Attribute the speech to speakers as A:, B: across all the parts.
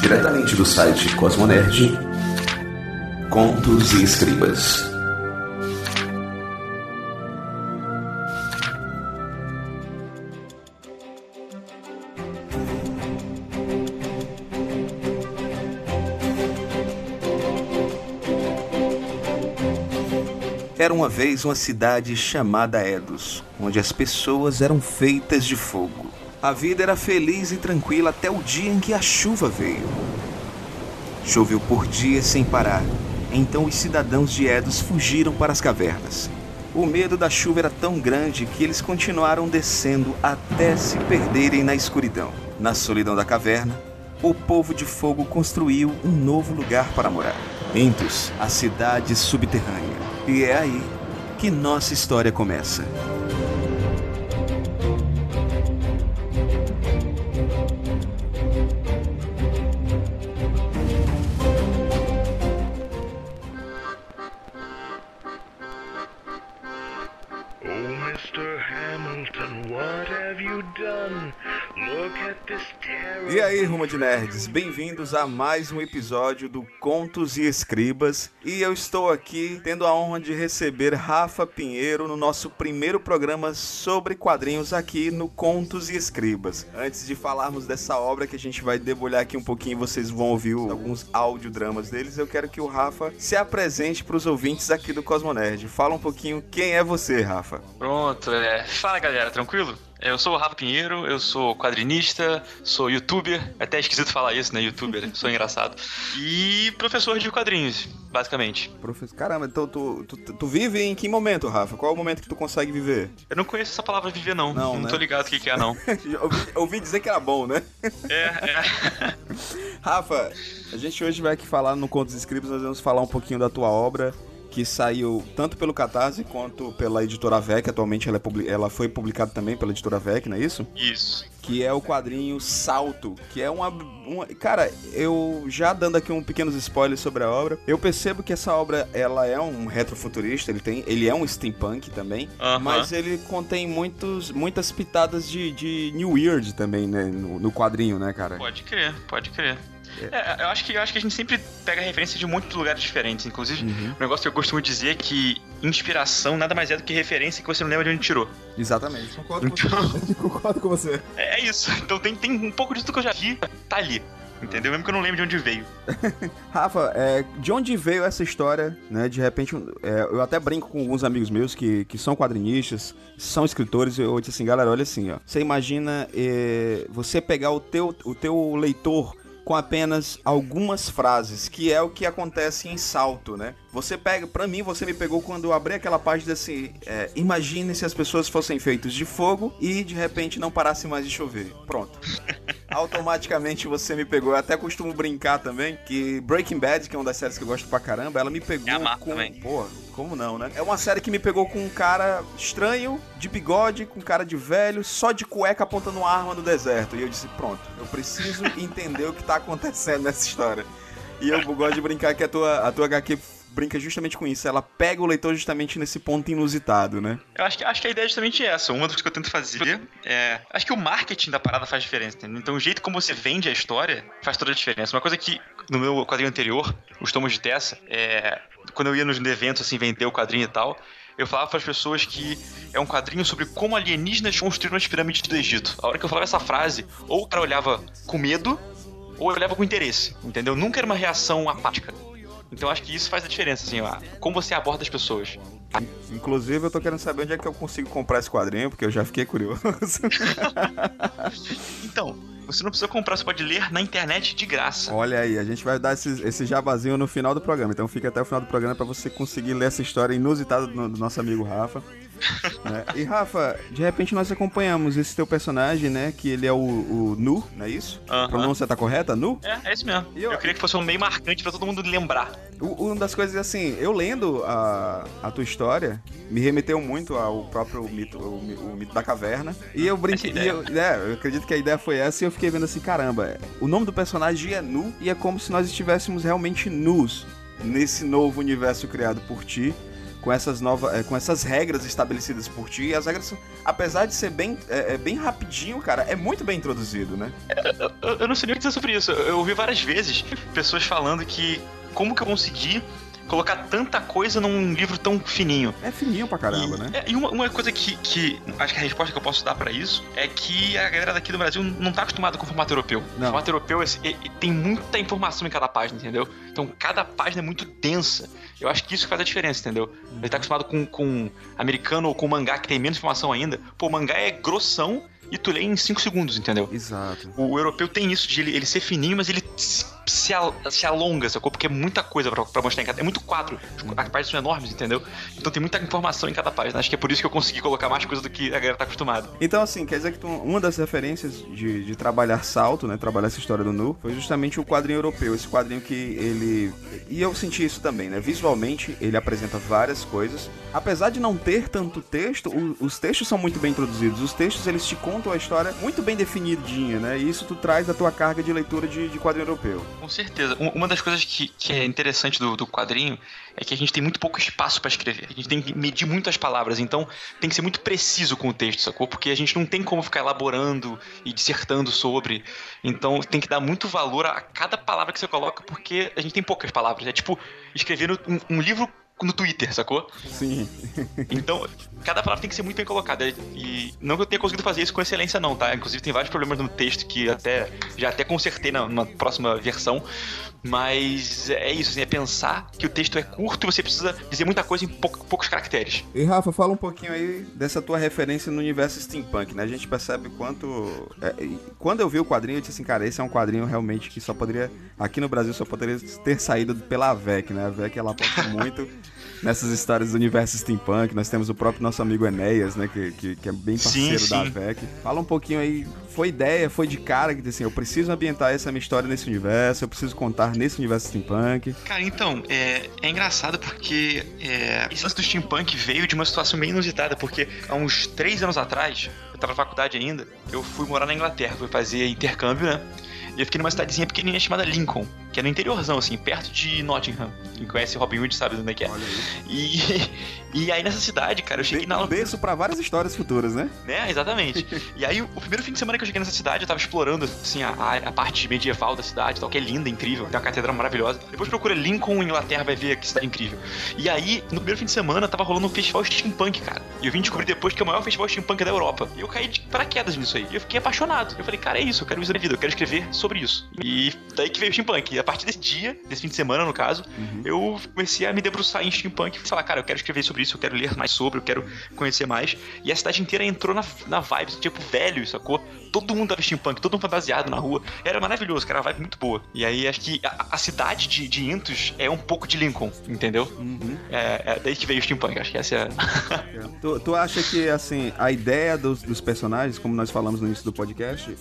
A: Diretamente do site Cosmonerd, Contos e Escribas. Era uma vez uma cidade chamada Edos, onde as pessoas eram feitas de fogo. A vida era feliz e tranquila até o dia em que a chuva veio. Choveu por dias sem parar, então os cidadãos de Edos fugiram para as cavernas. O medo da chuva era tão grande que eles continuaram descendo até se perderem na escuridão. Na solidão da caverna, o povo de fogo construiu um novo lugar para morar. Entus, a cidade subterrânea. E é aí que nossa história começa. Nerds, bem-vindos a mais um episódio do Contos e Escribas. E eu estou aqui tendo a honra de receber Rafa Pinheiro no nosso primeiro programa sobre quadrinhos aqui no Contos e Escribas. Antes de falarmos dessa obra que a gente vai debulhar aqui um pouquinho, vocês vão ouvir alguns audiodramas deles. Eu quero que o Rafa se apresente para os ouvintes aqui do Cosmonerd. Fala um pouquinho quem é você, Rafa.
B: Pronto, é. Fala galera, tranquilo? Eu sou o Rafa Pinheiro, eu sou quadrinista, sou youtuber, é até esquisito falar isso, né? Youtuber, sou engraçado. E professor de quadrinhos, basicamente.
A: Professor, caramba, então tu, tu, tu vive em que momento, Rafa? Qual é o momento que tu consegue viver?
B: Eu não conheço essa palavra viver, não.
A: Não,
B: Não,
A: né?
B: tô ligado o que, que é, não.
A: Ouvi, ouvi dizer que era bom, né?
B: É, é.
A: Rafa, a gente hoje vai aqui falar no Contos Escritos, nós vamos falar um pouquinho da tua obra, que saiu tanto pelo Catarse quanto pela editora VEC, atualmente ela, é publi- ela foi publicada também pela editora VEC, não é isso?
B: Isso.
A: Que é o quadrinho Salto, que é uma, uma... Cara, eu já dando aqui um pequenos spoilers sobre a obra, eu percebo que essa obra, ela é um retrofuturista, ele, tem, ele é um steampunk também,
B: Aham.
A: mas ele contém muitos, muitas pitadas de, de New Weird também, né, no, no quadrinho, né, cara?
B: Pode crer, pode crer. É, eu, acho que, eu acho que a gente sempre pega referência de muitos lugares diferentes. Inclusive,
A: Uhum.
B: um negócio que eu costumo dizer é que inspiração nada mais é do que referência que você não lembra de onde tirou.
A: Exatamente. Concordo
B: com você.
A: Concordo com você.
B: É, é isso. Então tem, tem um pouco disso que eu já vi, tá ali. Entendeu? Mesmo que eu não lembre de onde veio.
A: Rafa, é, de onde veio essa história, né? De repente, é, eu até brinco com alguns amigos meus que, que são quadrinistas, são escritores, e eu disse assim, galera, olha assim, ó. Você imagina é, você pegar o teu, o teu leitor com apenas algumas frases, que é o que acontece em salto, né? Você pega, pra mim, você me pegou quando eu abri aquela página assim, é, imagine se as pessoas fossem feitas de fogo e de repente não parasse mais de chover. Pronto. Automaticamente você me pegou. Eu até costumo brincar também que Breaking Bad, que é uma das séries que eu gosto pra caramba, ela me pegou
B: É
A: com.
B: também.
A: Pô, como não, né? É uma série que me pegou com um cara estranho, de bigode, com cara de velho, só de cueca apontando uma arma no deserto. E eu disse: pronto, eu preciso entender o que tá acontecendo nessa história. E eu gosto de brincar que a tua, a tua HQ brinca justamente com isso. Ela pega o leitor justamente nesse ponto inusitado, né?
B: Eu acho que, acho que a ideia é justamente essa. Uma das coisas que eu tento fazer é. Acho que o marketing da parada faz diferença, entendeu? Então o jeito como você vende a história faz toda a diferença. Uma coisa que no meu quadrinho anterior, os tomos de Tessa, é. Quando eu ia nos eventos assim, vender o quadrinho e tal. Eu falava para as pessoas que é um quadrinho sobre como alienígenas construíram as pirâmides do Egito. A hora que eu falava essa frase, ou o cara olhava com medo, ou eu olhava com interesse, entendeu? Nunca era uma reação apática. Então eu acho que isso faz a diferença, assim, ó, como você aborda as pessoas.
A: Inclusive, eu tô querendo saber onde é que eu consigo comprar esse quadrinho, porque eu já fiquei curioso.
B: Então, você não precisa comprar, você pode ler na internet de graça.
A: Olha aí, a gente vai dar esse, esse jabazinho no final do programa. Então fica até o final do programa pra você conseguir ler essa história inusitada do, do nosso amigo Rafa. né? E Rafa, de repente nós acompanhamos esse teu personagem, né? Que ele é o, o Nu, não é isso? A
B: Aham.
A: pronúncia tá correta? Nu?
B: É, é isso mesmo.
A: Eu-
B: Eu... queria que fosse um meio marcante pra todo mundo lembrar.
A: O- Uma das coisas assim, eu lendo a, a tua história, me remeteu muito ao próprio mito, o, o mito da caverna. E eu brinquei. Eu, é, eu acredito que a ideia foi essa e eu fiquei vendo assim, caramba, o nome do personagem é Nu e é como se nós estivéssemos realmente nus nesse novo universo criado por ti. Com essas novas, é, com essas regras estabelecidas por ti. E as regras, apesar de ser bem, é, bem rapidinho, cara, é muito bem introduzido, né?
B: Eu, eu não sei nem o que dizer sobre isso. Eu ouvi várias vezes pessoas falando que como que eu consegui colocar tanta coisa num livro tão fininho.
A: É fininho pra caramba,
B: e,
A: né?
B: É, e uma, uma, coisa que, que acho que a resposta que eu posso dar para isso é que a galera daqui do Brasil não tá acostumada com o formato europeu. Não. O formato europeu é, é, tem muita informação em cada página, entendeu? Então cada página é muito densa. Eu acho que isso faz a diferença, entendeu? Ele tá acostumado com, com americano ou com mangá que tem menos informação ainda. Pô, o mangá é grossão e tu lê em 5 segundos, entendeu?
A: Exato.
B: O, o, europeu tem isso de ele, ele ser fininho, mas ele se, al, se alonga, sacou? Porque é muita coisa pra, pra mostrar em cada. É muito quadro. As páginas são enormes, entendeu? Então tem muita informação em cada página. Acho que é por isso que eu consegui colocar mais coisa do que a galera tá acostumada.
A: Então, assim, quer dizer que tu, uma das referências de, de trabalhar salto, né? Trabalhar essa história do Nu, foi justamente o quadrinho europeu. Esse quadrinho que ele. E eu senti isso também, né? Visualmente, ele apresenta várias coisas. Apesar de não ter tanto texto, o, os textos são muito bem introduzidos. Os textos, eles te contam a história muito bem definidinha, né? E isso tu traz da tua carga de leitura de, de quadrinho europeu.
B: Com certeza. Uma das coisas que, que é interessante do, do quadrinho é que a gente tem muito pouco espaço para escrever. A gente tem que medir muito as palavras, então tem que ser muito preciso com o texto, sacou? Porque a gente não tem como ficar elaborando e dissertando sobre. Então tem que dar muito valor a cada palavra que você coloca, porque a gente tem poucas palavras. É tipo escrever um, um livro no Twitter, sacou?
A: Sim.
B: então, cada palavra tem que ser muito bem colocada. E não que eu tenha conseguido fazer isso com excelência, não, tá? Inclusive, tem vários problemas no texto que até já até consertei na, na próxima versão. Mas é isso, assim, é pensar que o texto é curto e você precisa dizer muita coisa em pou, poucos caracteres.
A: E Rafa, fala um pouquinho aí dessa tua referência no universo steampunk, né? A gente percebe quanto. É, quando eu vi o quadrinho, eu disse assim, cara, esse é um quadrinho realmente que só poderia. Aqui no Brasil só poderia ter saído pela AVEC, né? A AVEC ela aposta muito nessas histórias do universo steampunk. Nós temos o próprio nosso amigo Enéas, né? Que, que, que é bem parceiro sim, sim. da AVEC. Fala um pouquinho aí. Foi ideia, foi de cara que assim, eu preciso ambientar essa minha história nesse universo, eu preciso contar nesse universo steampunk.
B: Cara, então, é, é engraçado porque é, esse lance do steampunk veio de uma situação bem inusitada, porque há uns três anos atrás, eu tava na faculdade ainda, eu fui morar na Inglaterra, fui fazer intercâmbio, né? E eu fiquei numa cidadezinha pequenininha chamada Lincoln, que é no interiorzão, assim, perto de Nottingham. Quem conhece Robin Hood sabe onde é que é. E, e aí nessa cidade, cara, eu cheguei
A: na... Um berço pra várias histórias futuras, né?
B: Né, exatamente. e aí, o, primeiro fim de semana que eu cheguei nessa cidade, eu tava explorando, assim, a, a parte medieval da cidade tal, que é linda, incrível. Tem uma catedral maravilhosa. Depois procura Lincoln, Inglaterra, vai ver que cidade incrível. E aí, no primeiro fim de semana, tava rolando um festival steampunk, cara. E eu vim descobrir depois que é o maior festival steampunk da Europa. E eu caí de paraquedas nisso aí. E eu fiquei apaixonado. Eu falei, cara, é isso, eu quero isso na vida, eu quero escrever sobre isso. E daí que veio o steampunk. E a partir desse dia, desse fim de semana, no caso, uhum. eu comecei a me debruçar em steampunk e falar, cara, eu quero escrever sobre isso, eu quero ler mais sobre, eu quero conhecer mais. E a cidade inteira entrou na, na vibe, tipo, velho, sacou? Todo mundo tava steampunk, todo mundo fantasiado na rua. Era maravilhoso, cara, uma vibe muito boa. E aí acho que a, a cidade de, de Intos é um pouco de Lincoln, entendeu? Uhum. É, é, daí que veio o steampunk, acho que essa é a...
A: tu, tu acha que, assim, a ideia dos, dos personagens, como nós falamos no início do podcast,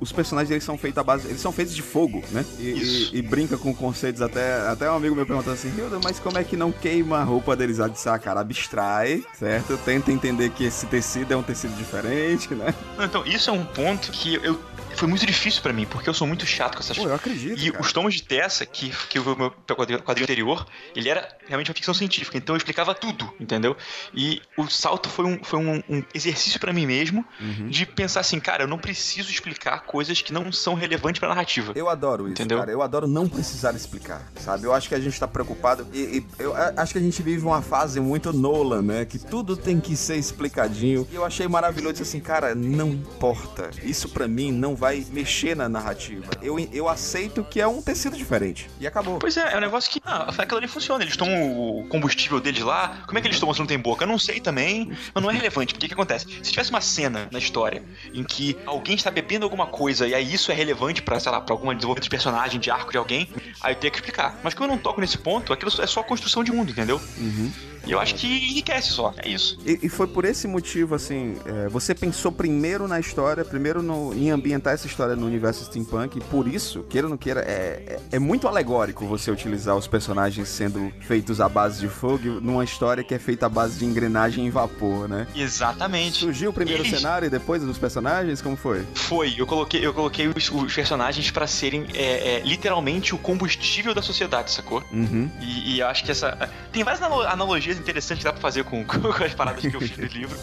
A: os personagens eles são feitos à base. Eles são feitos de fogo, né? E, e, e, brinca com conceitos até. Até um amigo meu perguntou assim, Hilda, mas como é que não queima a roupa deles? Ah, disse, ah, cara, abstrai, certo? Tenta entender que esse tecido é um tecido diferente, né?
B: Então, isso é um ponto que eu foi muito difícil para mim, porque eu sou muito chato com essas
A: coisas. eu acredito.
B: E cara. os tomos de Tessa, que, que o meu quadrinho anterior, ele era realmente uma ficção científica, então eu explicava tudo, entendeu? E o salto foi um, foi um, um exercício para mim mesmo uhum. de pensar assim, cara, eu não preciso explicar coisas que não são relevantes pra narrativa.
A: Eu adoro isso, entendeu? cara. Eu adoro não precisar explicar, sabe? Eu acho que a gente tá preocupado e, e eu acho que a gente vive uma fase muito Nolan, né? Que tudo tem que ser explicadinho. E eu achei maravilhoso assim, cara, não importa. Isso para mim não vai mexer na narrativa. Eu, eu aceito que é um tecido diferente. E acabou.
B: Pois é, é um negócio que. Ah, aquilo ali funciona. Eles tomam o combustível deles lá. Como é que eles tomam se não tem boca? Eu não sei também, mas não é relevante. Porque o que acontece? Se tivesse uma cena na história em que alguém está bebendo alguma coisa e aí isso é relevante pra, sei lá, pra algum desenvolvimento de personagem, de arco de alguém, aí eu teria que explicar. Mas como eu não toco nesse ponto, aquilo é só construção de mundo, entendeu?
A: Uhum.
B: E eu acho que enriquece só, é isso.
A: E, e foi por esse motivo, assim, é, você pensou primeiro na história, primeiro no, em ambientar essa história no universo steampunk, e por isso, queira ou não queira, é, é, é, muito alegórico você utilizar os personagens sendo feitos à base de fogo numa história que é feita à base de engrenagem em vapor, né?
B: Exatamente.
A: Surgiu o primeiro Eles... cenário e depois dos personagens? Como foi?
B: Foi, eu coloquei, eu coloquei os, os personagens para serem é, é, literalmente o combustível da sociedade, sacou?
A: Uhum.
B: E, e acho que essa. Tem várias analogias brincadeiras interessantes que dá pra fazer com, com as paradas que eu fiz no livro.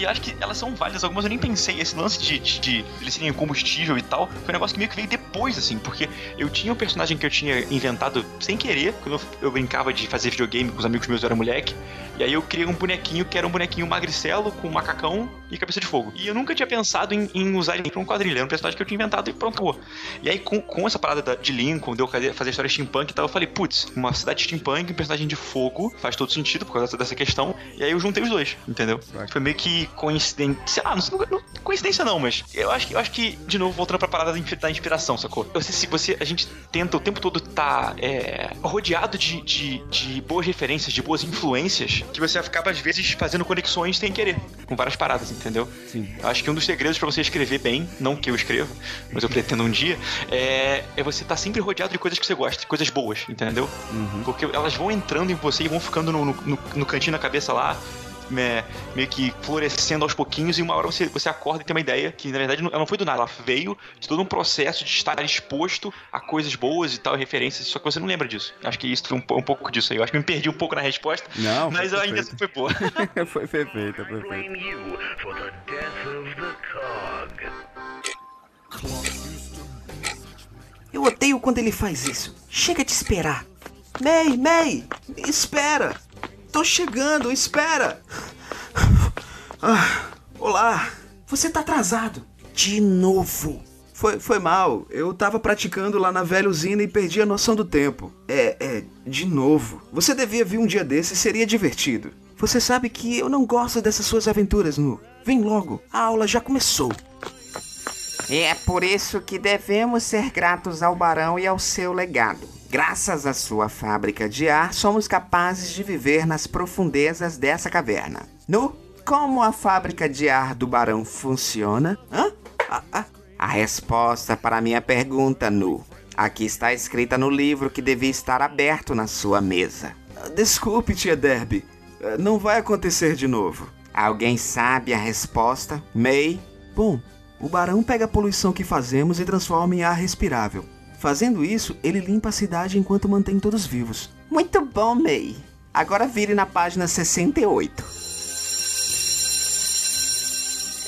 B: E, acho que elas são válidas, algumas eu nem pensei. Esse lance de, de, de eles serem combustível e tal, foi um negócio que meio que veio depois, assim, porque eu tinha um personagem que eu tinha inventado sem querer, quando eu, eu brincava de fazer videogame com os amigos meus, eu era moleque. E aí eu criei um bonequinho que era um bonequinho magricelo, com um macacão e cabeça de fogo. E eu nunca tinha pensado em, em usar ele pra um quadrilho, era um personagem que eu tinha inventado e pronto, acabou. E aí com, com essa parada de Lincoln, de eu fazer história steampunk e tal, eu falei, putz, uma cidade steampunk, um personagem de fogo, faz todo sentido por causa dessa questão. E aí eu juntei os dois, entendeu? Foi meio que coincidência, sei lá, não, não, coincidência não, mas eu acho que, eu acho que de novo, voltando pra parada da inspiração, sacou? Eu sei se você, a gente tenta o tempo todo tá é, rodeado de, de, de boas referências, de boas influências, que você acaba, às vezes, fazendo conexões sem querer, com várias paradas, entendeu? Sim. Acho que um dos segredos para você escrever bem, não que eu escreva, mas eu pretendo um dia, é, é você estar tá sempre rodeado de coisas que você gosta, coisas boas, entendeu? Uhum. Porque elas vão entrando em você e vão ficando no, no, no cantinho da cabeça lá, é, meio que florescendo aos pouquinhos e uma hora você, você acorda e tem uma ideia que na verdade ela não foi do nada, ela veio de todo um processo de estar exposto a coisas boas e tal, referências, só que você não lembra disso. Acho que isso foi um, um pouco disso aí. Eu acho que me perdi um pouco na resposta,
A: não,
B: mas ainda assim foi boa.
A: foi perfeita, perfeita.
C: Eu odeio quando ele faz isso. Chega de esperar. May, May, espera. Tô chegando, espera! Ah, olá! Você tá atrasado. De novo.
A: Foi, foi mal. Eu tava praticando lá na velha usina e perdi a noção do tempo. É, é, de novo. Você devia vir um dia desse, seria divertido.
C: Você sabe que eu não gosto dessas suas aventuras, Nu. Vem logo, a aula já começou. É por isso que devemos ser gratos ao Barão e ao seu legado. Graças à sua fábrica de ar, somos capazes de viver nas profundezas dessa caverna. No como a fábrica de ar do barão funciona? Hã? Ah, ah. A resposta para a minha pergunta, Nu, aqui está escrita no livro que devia estar aberto na sua mesa.
A: Desculpe, tia Derby. Não vai acontecer de novo.
C: Alguém sabe a resposta? May?
A: Bom, o barão pega a poluição que fazemos e transforma em ar respirável. Fazendo isso, ele limpa a cidade enquanto mantém todos vivos.
C: Muito bom, May. Agora vire na página 68.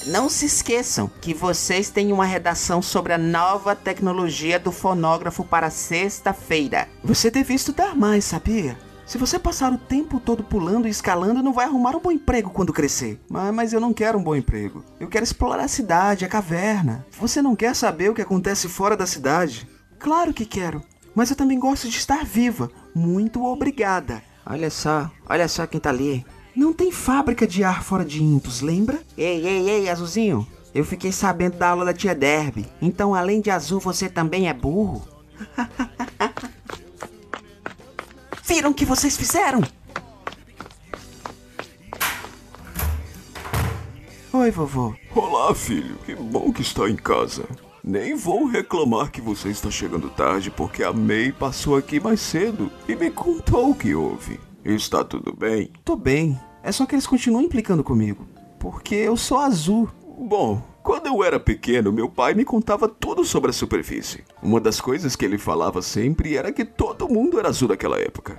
C: Não se esqueçam que vocês têm uma redação sobre a nova tecnologia do fonógrafo para sexta-feira.
A: Você deve estudar mais, sabia? Se você passar o tempo todo pulando e escalando, não vai arrumar um bom emprego quando crescer. Mas, mas, eu não quero um bom emprego. Eu quero explorar a cidade, a caverna. Você não quer saber o que acontece fora da cidade? Claro que quero, mas eu também gosto de estar viva. Muito obrigada.
C: Olha só, olha só quem tá ali.
A: Não tem fábrica de ar fora de Intus, lembra?
C: Ei, ei, ei, Azulzinho. Eu fiquei sabendo da aula da tia Derby. Então, além de azul, você também é burro? Viram o que vocês fizeram?
A: Oi, vovô.
D: Olá, filho. Que bom que está em casa. Nem vou reclamar que você está chegando tarde porque a May passou aqui mais cedo e me contou o que houve. Está tudo bem?
A: Tô bem. É só que eles continuam implicando comigo. Porque eu sou azul.
D: Bom, quando eu era pequeno, meu pai me contava tudo sobre a superfície. Uma das coisas que ele falava sempre era que todo mundo era azul naquela época.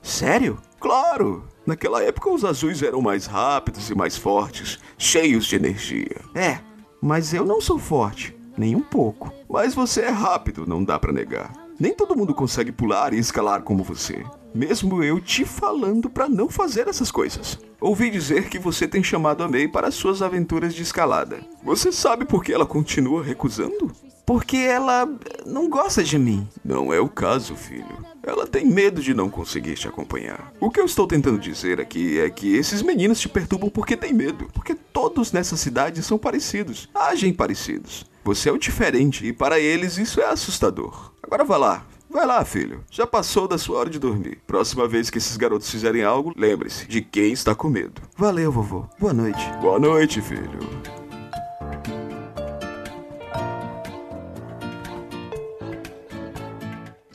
A: Sério?
D: Claro! Naquela época os azuis eram mais rápidos e mais fortes, cheios de energia.
A: É, mas eu não sou forte. Nem um pouco.
D: Mas você é rápido, não dá para negar. Nem todo mundo consegue pular e escalar como você. Mesmo eu te falando para não fazer essas coisas. Ouvi dizer que você tem chamado a May para suas aventuras de escalada. Você sabe por que ela continua recusando?
A: Porque ela não gosta de mim.
D: Não é o caso, filho. Ela tem medo de não conseguir te acompanhar. O que eu estou tentando dizer aqui é que esses meninos te perturbam porque têm medo. Porque todos nessa cidade são parecidos, agem parecidos. Você é o diferente e para eles isso é assustador. Agora vá lá, Vai lá, filho. Já passou da sua hora de dormir. Próxima vez que esses garotos fizerem algo, lembre-se de quem está com medo.
A: Valeu, vovô. Boa noite.
D: Boa noite, filho.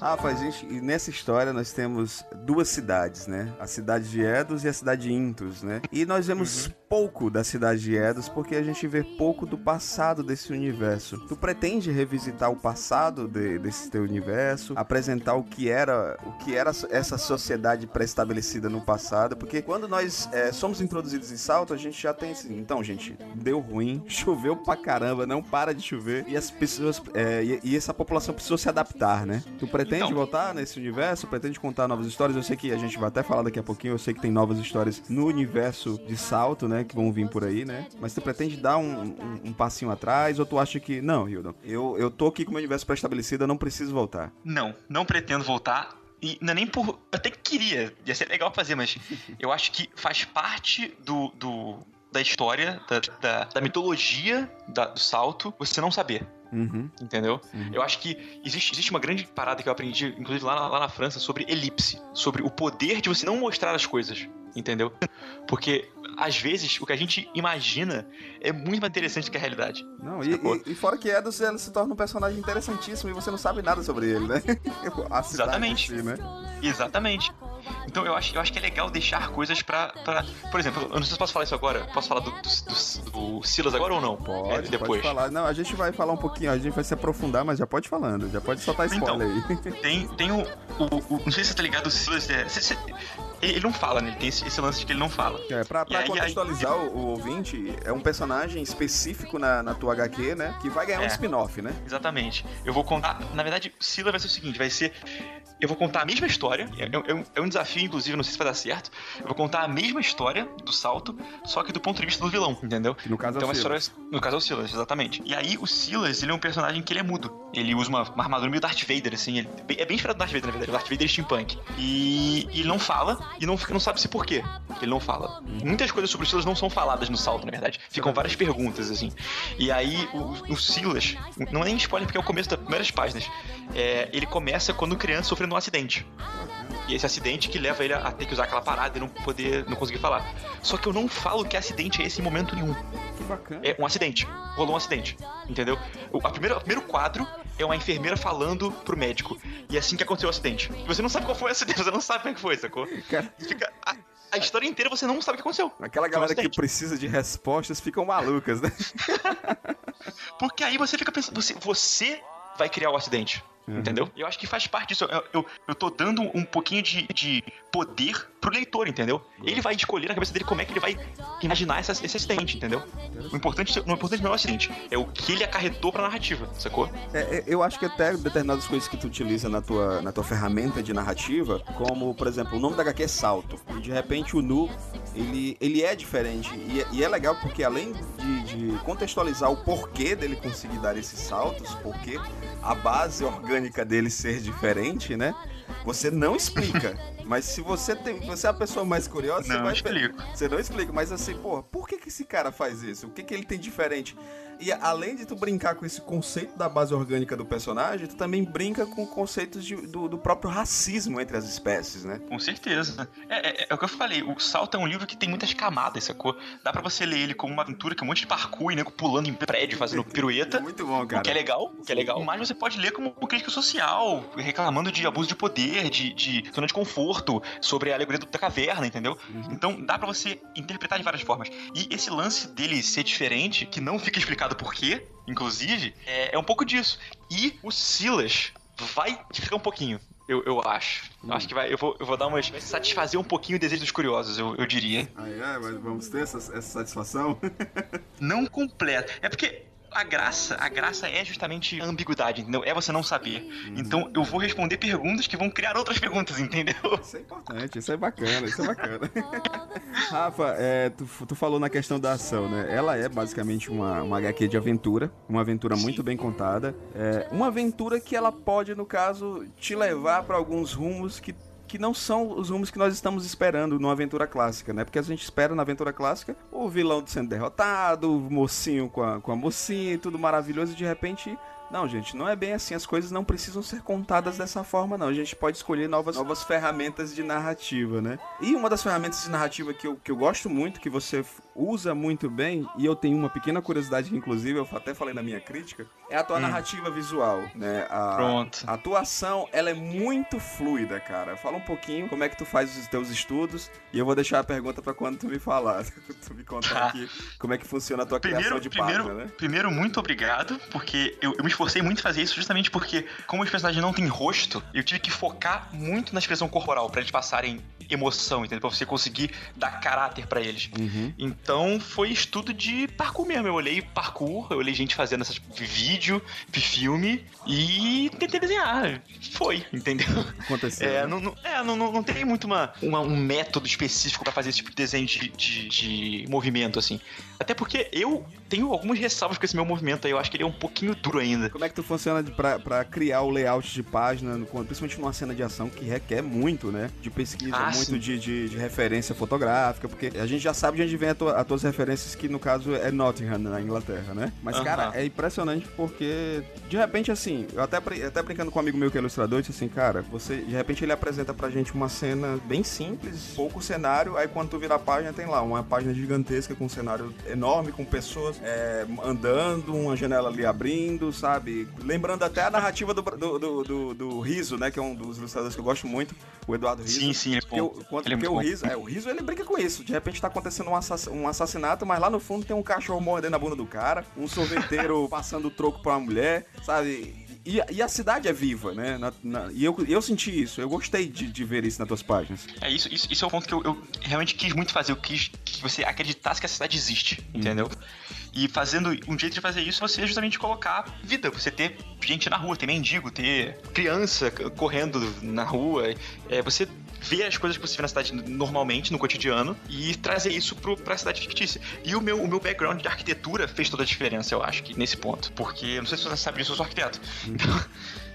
A: Rafa, a gente, nessa história nós temos duas cidades, né? A cidade de Edos e a cidade de Intus, né? E nós vemos pouco da cidade de Edos porque a gente vê pouco do passado desse universo. Tu pretende revisitar o passado de- desse teu universo, apresentar o que era, o que era essa sociedade pré-estabelecida no passado? Porque quando nós é, somos introduzidos em Salto, a gente já tem esse, então, gente, deu ruim, choveu pra caramba, não para de chover e as pessoas é, e, e essa população precisou se adaptar, né? Tu pretende
B: Então.
A: voltar nesse universo? Pretende contar novas histórias? Eu sei que a gente vai até falar daqui a pouquinho, eu sei que tem novas histórias no universo de Salto, né? Que vão vir por aí, né? Mas tu pretende dar um, um- um passinho atrás ou tu acha que, não, Hildon, eu, eu tô aqui com o meu universo pré-estabelecido, eu não preciso voltar.
B: Não, não pretendo voltar. E não é nem por. Eu até que queria, ia ser legal fazer, mas eu acho que faz parte do. do- da história, da, da, da mitologia da- do salto, você não saber.
A: Uhum.
B: Entendeu? Eu acho que existe, existe uma grande parada que eu aprendi, inclusive lá na, lá na França, sobre elipse. Sobre o poder de você não mostrar as coisas. Entendeu? Porque, às vezes, o que a gente imagina é muito mais interessante do que a realidade.
A: Não, e, e, e fora que Edos ele se torna um personagem interessantíssimo e você não sabe nada sobre ele, né?
B: Exatamente.
A: si, né?
B: Exatamente. Então eu acho, eu acho que é legal deixar coisas pra, pra. Por exemplo, eu não sei se posso falar isso agora. Posso falar do, do, do- do Silas agora ou não?
A: Pode,
B: É, depois.
A: pode falar. Não, a gente vai falar um pouquinho, a gente vai se aprofundar, mas já pode falando, já pode soltar
B: Então.
A: spoiler aí.
B: Tem, tem o, o, o- Não sei se você tá ligado, o Silas. É, se- se- ele, não fala, né? Ele tem esse, esse lance de que ele não fala.
A: É, pra, pra
B: aí-
A: contextualizar o, o ouvinte, é um personagem específico na, na tua HQ, né? Que vai ganhar um
B: É.
A: spin-off, né?
B: Exatamente. Eu vou contar. Na verdade, Sila vai ser o seguinte: vai ser. Eu vou contar a mesma história. É, é um- é um desafio, inclusive, não sei se vai dar certo. Eu vou contar a mesma história do salto, só que do ponto de vista do vilão, entendeu?
A: No caso é
B: então,
A: o
B: a história,
A: Silas.
B: no caso é o Silas, exatamente. E aí, o Silas, ele é um personagem que ele é mudo. Ele usa uma, uma armadura meio Darth Vader, assim. Ele, é bem inspirado no Darth Vader, na verdade. O Darth Vader é steampunk. E, e ele não fala, e não, não sabe se por quê. Ele não fala. Muitas coisas sobre o Silas não são faladas no salto, na verdade. Ficam várias perguntas, assim. E aí, o, o Silas, não é nem spoiler porque é o começo das primeiras páginas. É, ele começa quando criança sofrendo um acidente. E esse acidente que leva ele a, ter que usar aquela parada e não poder, não conseguir falar. Só que eu não falo que acidente é esse em momento nenhum.
A: Que bacana.
B: É um acidente. Rolou um acidente. Entendeu? O, a primeira, o primeiro quadro é uma enfermeira falando pro médico. E é assim que aconteceu o acidente. E você não sabe qual foi o acidente, você não sabe como é que foi, sacou?
A: Cara,
B: Fica, a, a história inteira você não sabe o que aconteceu.
A: aquela
B: Foi um
A: galera que precisa de respostas ficam malucas, né?
B: Porque aí você fica pensando, você, você vai criar o acidente. Entendeu? Eu acho que faz parte disso. Eu, eu, eu tô dando um pouquinho de, de poder pro leitor, entendeu? Ele vai escolher na cabeça dele como é que ele vai imaginar essa, esse acidente, entendeu? O importante, o importante não é o acidente, é o que ele acarretou pra narrativa, sacou?
A: É, é, eu acho que até determinadas coisas que tu utiliza na tua, na tua ferramenta de narrativa, como, por exemplo, o nome da HQ é Salto. E de repente o Nu, ele, ele é diferente. E, é- e é legal porque além de, de contextualizar o porquê dele conseguir dar esses saltos, porque a base orgânica dele ser diferente, né? Você não explica. mas se você tem. Você é a pessoa mais curiosa, você
B: Não
A: vai.
B: explico.
A: Você não explica, mas assim, pô, por que, que esse cara faz isso? O que, que ele tem diferente? E além de tu brincar com esse conceito da base orgânica do personagem, tu também brinca com conceitos de- do, do próprio racismo entre as espécies, né?
B: Com certeza. É, é- é o que eu falei, o Salto é um livro que tem muitas camadas, sacou? Dá pra você ler ele como uma aventura que é um monte de parkour nego pulando em prédio, fazendo pirueta.
A: Muito bom,
B: O que é
A: cara.
B: legal, o que é legal. Mas você pode ler como crítica social, reclamando de abuso de poder, de, de zona de conforto, sobre a alegoria da caverna, entendeu? Então dá pra você interpretar de várias formas. E esse lance dele ser diferente, que não fica explicado por quê, inclusive, é, é um pouco disso. E o Silas vai ficar um pouquinho. Eu, eu acho. Eu Acho que vai. Eu vou, eu vou dar umas. satisfazer um pouquinho o desejo dos curiosos, eu, eu diria.
A: Ah, é? Mas vamos ter essa, essa satisfação?
B: não completo. É porque a graça, a graça é justamente a ambiguidade, entendeu? É você não saber. Então eu vou responder perguntas que vão criar outras perguntas, entendeu?
A: Isso é importante, isso é bacana, isso é bacana. Rafa, é, tu, tu falou na questão da ação, né? Ela é basicamente uma, uma HQ de aventura, uma aventura muito bem contada. É, uma aventura que ela pode, no caso, te levar para alguns rumos que que não são os rumos que nós estamos esperando numa aventura clássica, né? Porque a gente espera na aventura clássica o vilão sendo derrotado, o mocinho com a, com a mocinha e tudo maravilhoso, e de repente não, gente, não é bem assim. As coisas não precisam ser contadas dessa forma, não. A gente pode escolher novas, novas ferramentas de narrativa, né? E uma das ferramentas de narrativa que eu, que eu gosto muito, que você usa muito bem, e eu tenho uma pequena curiosidade que, inclusive, eu até falei na minha crítica, é a tua narrativa visual, né? A,
B: Pronto.
A: A atuação, ela é muito fluida, cara. Fala um pouquinho como é que tu faz os teus estudos, e eu vou deixar a pergunta pra quando tu me falar, tu me contar
B: Tá.
A: aqui como é que funciona a tua
B: Primeiro,
A: criação de
B: primeiro,
A: página, né?
B: primeiro, muito obrigado, porque eu, eu me esforcei muito em fazer isso justamente porque, como os personagens não têm rosto, eu tive que focar muito na expressão corporal pra eles passarem emoção, entendeu? Pra você conseguir dar caráter pra eles.
A: Uhum.
B: Então foi estudo de parkour mesmo. Eu olhei parkour, eu olhei gente fazendo essas vídeo, filme e tentei desenhar. Foi, entendeu?
A: Aconteceu.
B: É,
A: né?
B: não, não, é, não, não, tem muito uma, uma- um método específico pra fazer esse tipo de desenho de, de, de movimento, assim. Até porque eu tenho algumas ressalvas com esse meu movimento aí. Eu acho que ele é um pouquinho duro ainda.
A: Como é que tu funciona pra, pra criar o layout de página, principalmente numa cena de ação que requer muito, né? De pesquisa,
B: Ah,
A: muito de, de, de referência fotográfica, porque a gente já sabe de onde vem a tua- as tuas referências, que no caso é Nottingham, na Inglaterra, né? Mas, cara, é impressionante porque, de repente, assim, eu até, até brincando com um amigo meu que é ilustrador, eu disse assim, cara, você, de repente ele apresenta pra gente uma cena bem simples, pouco cenário, aí quando tu vira a página, tem lá uma página gigantesca com um cenário enorme, com pessoas é, andando, uma janela ali abrindo, sabe? Lembrando até a narrativa do, do, do, do- do Riso, né? Que é um dos ilustradores que eu gosto muito, o Eduardo Riso.
B: Sim, sim, é
A: Porque,
B: bom.
A: o-
B: é
A: porque
B: muito
A: o
B: bom.
A: Riso, é, o Riso ele brinca com isso. De repente tá acontecendo um, assass- um assassinato, mas lá no fundo tem um cachorro mordendo a bunda do cara, um sorveteiro passando o troco pra uma mulher, sabe? E, e a cidade é viva, né? Na- na- e eu, eu senti isso, eu gostei de, de ver isso nas tuas páginas.
B: É isso, isso, isso é o ponto que eu, eu realmente quis muito fazer. Eu quis que você acreditasse que a cidade existe, entendeu? E fazendo um jeito de fazer isso, você justamente colocar vida, você ter gente na rua, ter mendigo, ter criança correndo na rua, é, você ver as coisas que você vê na cidade normalmente, no cotidiano, e trazer isso pro, pra cidade fictícia. E o meu, o meu background de arquitetura fez toda a diferença, eu acho, que nesse ponto. Porque, não sei se você sabe disso, eu sou arquiteto. Então,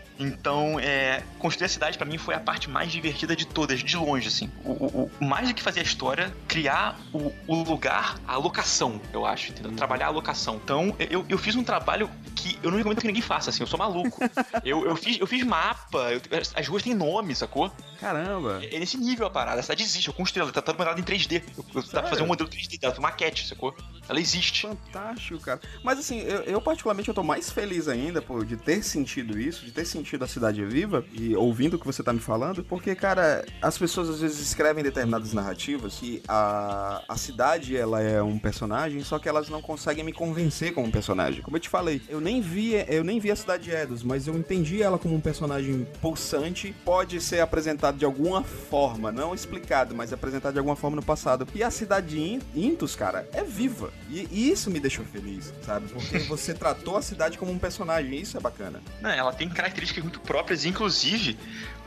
B: é, construir a cidade pra mim foi a parte mais divertida de todas, de longe, assim. O, o- o- mais do que fazer a história, criar o, o lugar, a locação, eu acho, entendeu? Trabalhar a locação. Então, eu, eu fiz um trabalho que eu não recomendo que ninguém faça, assim, eu sou maluco. eu, eu, fiz, eu fiz mapa, eu- as ruas têm nome, sacou?
A: Caramba!
B: É nesse nível a parada, a cidade existe, eu construí ela, tá toda modelada em 3D. Eu, eu, dá pra fazer um modelo 3D dela, uma maquete, sacou? Ela existe.
A: Fantástico, cara. Mas assim, eu, eu particularmente eu tô mais feliz ainda, pô, de ter sentido isso, de ter sentido a cidade viva e ouvindo o que você tá me falando, porque, cara, as pessoas às vezes escrevem determinadas narrativas que a, a cidade, ela é um personagem, só que elas não conseguem me convencer como personagem. Como eu te falei, eu nem vi, eu nem vi a cidade de Edos, mas eu entendi ela como um personagem pulsante, pode ser apresentado de alguma forma, não explicado, mas apresentado de alguma forma no passado. E a cidade de In- Intus, cara, é viva. E, e isso me deixou feliz, sabe? Porque você tratou a cidade como um personagem, isso é bacana.
B: Não, ela tem características muito próprias, inclusive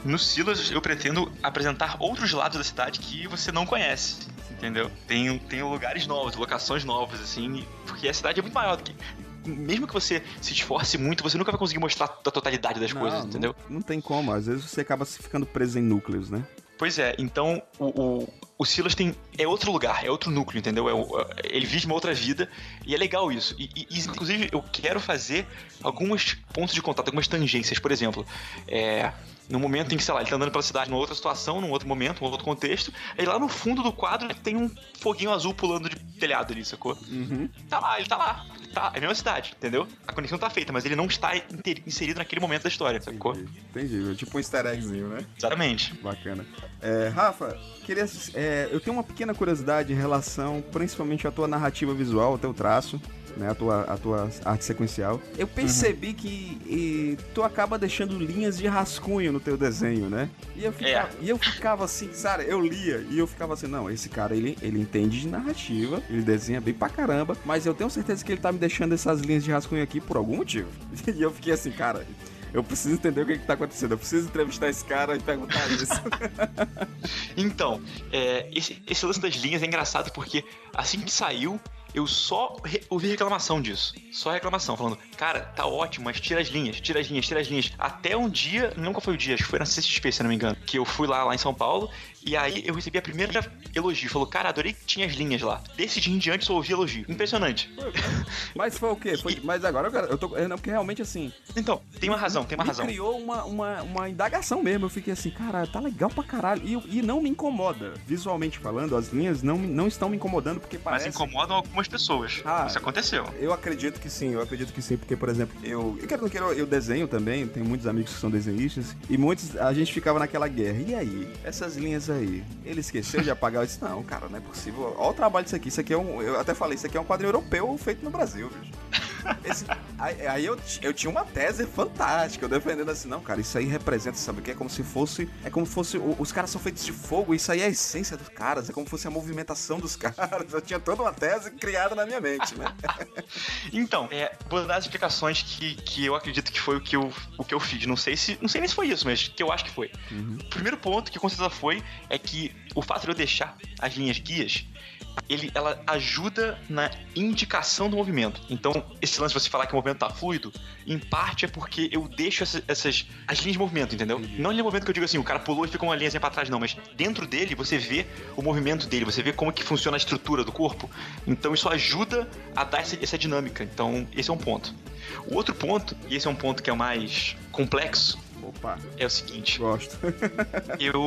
B: no Silas eu pretendo apresentar outros lados da cidade que você não conhece, entendeu? Tem, tem lugares novos, locações novas, assim, porque a cidade é muito maior do que. Mesmo que você se esforce muito, você nunca vai conseguir mostrar a totalidade das coisas,
A: Não,
B: entendeu?
A: Não, não tem como, às vezes você acaba se ficando preso em núcleos, né?
B: Pois é, então o, o, o Silas tem. É outro lugar, é outro núcleo, entendeu? É é- ele vive uma outra vida e é legal isso. E- e, inclusive eu quero fazer alguns pontos de contato, algumas tangências, por exemplo. É. No momento em que, sei lá, ele tá andando pela cidade numa outra situação, num outro momento, num outro contexto, aí lá no fundo do quadro tem um foguinho azul pulando de telhado ali, sacou? Tá lá, ele tá lá. Ele tá, é a mesma cidade, entendeu? A conexão tá feita, mas ele não está inserido naquele momento da história, sacou?
A: Entendi. Entendi. Tipo um easter eggzinho, né?
B: Exatamente.
A: Bacana. É, Rafa, queria, é, eu tenho uma pequena curiosidade em relação, principalmente à tua narrativa visual, ao teu traço, né, a tua, a tua arte sequencial. Eu percebi que e, tu acaba deixando linhas de rascunho no teu desenho, né? E eu ficava, e eu ficava assim, sabe, eu lia e eu ficava assim, não, esse cara ele, ele entende de narrativa, ele desenha bem pra caramba, mas eu tenho certeza que ele tá me deixando essas linhas de rascunho aqui por algum motivo. E eu fiquei assim, cara, eu preciso entender o que, que tá acontecendo. Eu preciso entrevistar esse cara e perguntar isso.
B: Então, é, esse, esse lance das linhas é engraçado porque assim que saiu, eu só ouvi reclamação disso. Só reclamação, falando, cara, tá ótimo, mas tira as linhas, tira as linhas, tira as linhas. Até um dia, qual foi o dia, acho que foi na CXP, se não me engano, que eu fui lá, lá em São Paulo, e aí eu recebi a primeira elogio. Falou, cara, adorei que tinha as linhas lá. Desse dia em diante, só ouvi elogio. Impressionante.
A: Mas foi o quê? Foi, mas agora eu, tô. Não, porque realmente assim.
B: Então, tem uma razão, tem uma razão.
A: criou uma, uma, uma indagação mesmo. Eu fiquei assim, cara, tá legal pra caralho. E, e não me incomoda. Visualmente falando, as linhas não, não estão me incomodando, porque
B: Mas
A: parece.
B: incomodam algumas pessoas.
A: Ah.
B: Isso aconteceu.
A: Eu acredito que sim, eu acredito que sim, porque, por exemplo, eu, eu quero não quero, eu desenho também, tenho muitos amigos que são desenhistas, e muitos, a gente ficava naquela guerra. E aí? Essas linhas aí? Ele esqueceu de apagar? Eu disse, não, cara, não é possível. Olha o trabalho disso aqui. Isso aqui é um. Eu até falei, isso aqui é um quadrinho europeu feito no Brasil, bicho. Esse- aí aí eu, eu tinha uma tese fantástica, eu defendendo assim, não, cara, isso aí representa, sabe o que? É como se fosse. É como se fosse. Os caras são feitos de fogo, isso aí é a essência dos caras, é como se fosse a movimentação dos caras. Eu tinha toda uma tese criada na minha mente, né?
B: Então, é, vou dar as explicações que, que eu acredito que foi o que eu, o que eu fiz. Não sei se. Não sei nem se foi isso, mas que eu acho que foi. O primeiro ponto que com certeza foi é que o fato de eu deixar as linhas guias. Ele, ela ajuda na indicação do movimento. Então, esse lance de você falar que o movimento tá fluido, em parte é porque eu deixo essa- essas. as linhas de movimento, entendeu? Não linha de movimento que eu digo assim, o cara pulou e ficou uma linhazinha pra trás, não, mas dentro dele você vê o movimento dele, você vê como que funciona a estrutura do corpo. Então isso ajuda a dar essa, essa dinâmica. Então, esse é um ponto. O outro ponto, e esse é um ponto que é o mais complexo,
A: Opa,
B: é o seguinte.
A: gosto.
B: Eu.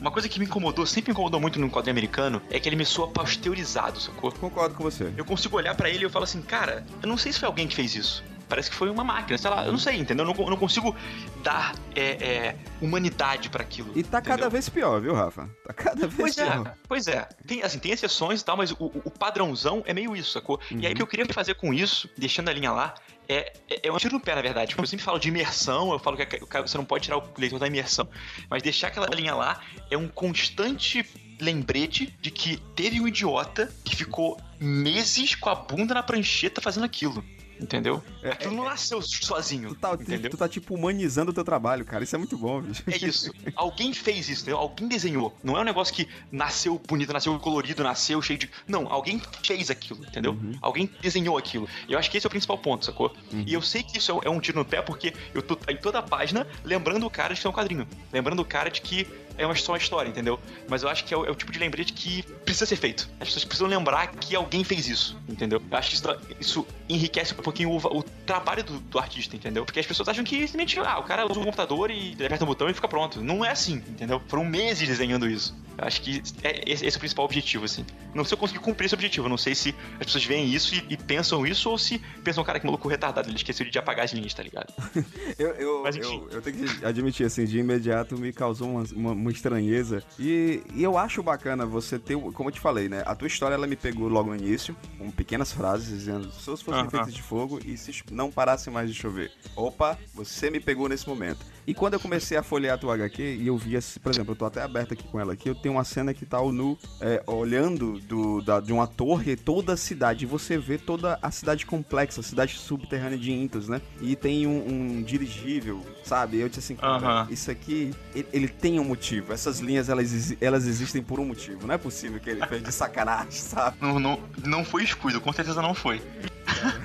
B: Uma coisa que me incomodou, sempre me incomodou muito no quadrinho americano, é que ele me soa pasteurizado, sacou?
A: Concordo com você.
B: Eu consigo olhar pra ele e eu falo assim, cara, eu não sei se foi alguém que fez isso. Parece que foi uma máquina, sei lá, eu não sei, entendeu? Eu não, eu não consigo dar é, é, humanidade pra aquilo.
A: E tá cada
B: entendeu?
A: vez pior, viu, Rafa? Tá cada vez
B: Pois é,
A: pior.
B: pois é. Tem, assim, tem exceções e tal, mas o, o padrãozão é meio isso, sacou? E aí o que eu queria fazer com isso, deixando a linha lá, é, é, é um tiro no pé, na verdade. Tipo, Eu sempre falo de imersão, eu falo que cara- você não pode tirar o leitor da imersão. Mas deixar aquela linha lá é um constante lembrete de que teve um idiota que ficou meses com a bunda na prancheta fazendo aquilo. Entendeu? Aquilo não nasceu sozinho.
A: Tu tá,
B: entendeu?
A: tu tá, tipo, humanizando o teu trabalho, cara. Isso é muito bom, bicho.
B: É isso. Alguém fez isso, entendeu? Alguém desenhou. Não é um negócio que nasceu bonito, nasceu colorido, nasceu cheio de. Não, alguém fez aquilo, entendeu?
A: Uhum.
B: Alguém desenhou aquilo. E eu acho que esse é o principal ponto, sacou? E eu sei que isso é um- é um tiro no pé porque eu tô em toda a página lembrando o cara de que é um quadrinho. Lembrando o cara de que é uma, só uma história, entendeu? Mas eu acho que é o, é o tipo de lembrete que precisa ser feito. As pessoas precisam lembrar que alguém fez isso, entendeu? Eu acho que isso, isso enriquece um pouquinho o, o trabalho do, do artista, entendeu? Porque as pessoas acham que simplesmente, ah, o cara usa um computador e aperta um botão e fica pronto. Não é assim, entendeu? Foram meses desenhando isso. Eu acho que é- esse, esse é o principal objetivo, assim. Não sei se eu consegui cumprir esse objetivo. Não sei se as pessoas veem isso e, e pensam isso ou se pensam, cara, que maluco retardado. Ele esqueceu de apagar as linhas, tá ligado?
A: Eu, eu,
B: Mas enfim.
A: eu, eu tenho que admitir, assim, de imediato me causou uma, uma, uma estranheza. E, e eu acho bacana você ter, como eu te falei, né? A tua história, ela me pegou logo no início, com pequenas frases, dizendo, se fossem
B: Aham.
A: feitas de fogo e se não parasse mais de chover. Opa, você me pegou nesse momento. E quando eu comecei a folhear a tua HQ, e eu vi, esse- por exemplo, eu tô até aberto aqui com ela aqui, eu tenho uma cena que tá o Nu é, olhando do, da- de uma torre toda a cidade, e você vê toda a cidade complexa, a cidade subterrânea de Intos, né? E tem um, um dirigível, sabe? Eu disse assim, cara,
B: Aham.
A: isso aqui, ele, ele tem um motivo. Essas linhas, elas, elas existem por um motivo. Não é possível que ele fez de sacanagem, sabe?
B: Não, não, não foi escudo, com certeza não foi.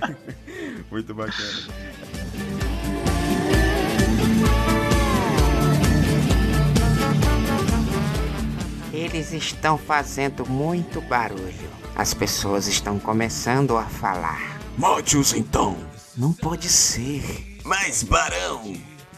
A: Muito bacana.
C: Eles estão fazendo muito barulho. As pessoas estão começando a falar.
D: Mate-os então.
C: Não pode ser.
D: Mas, Barão,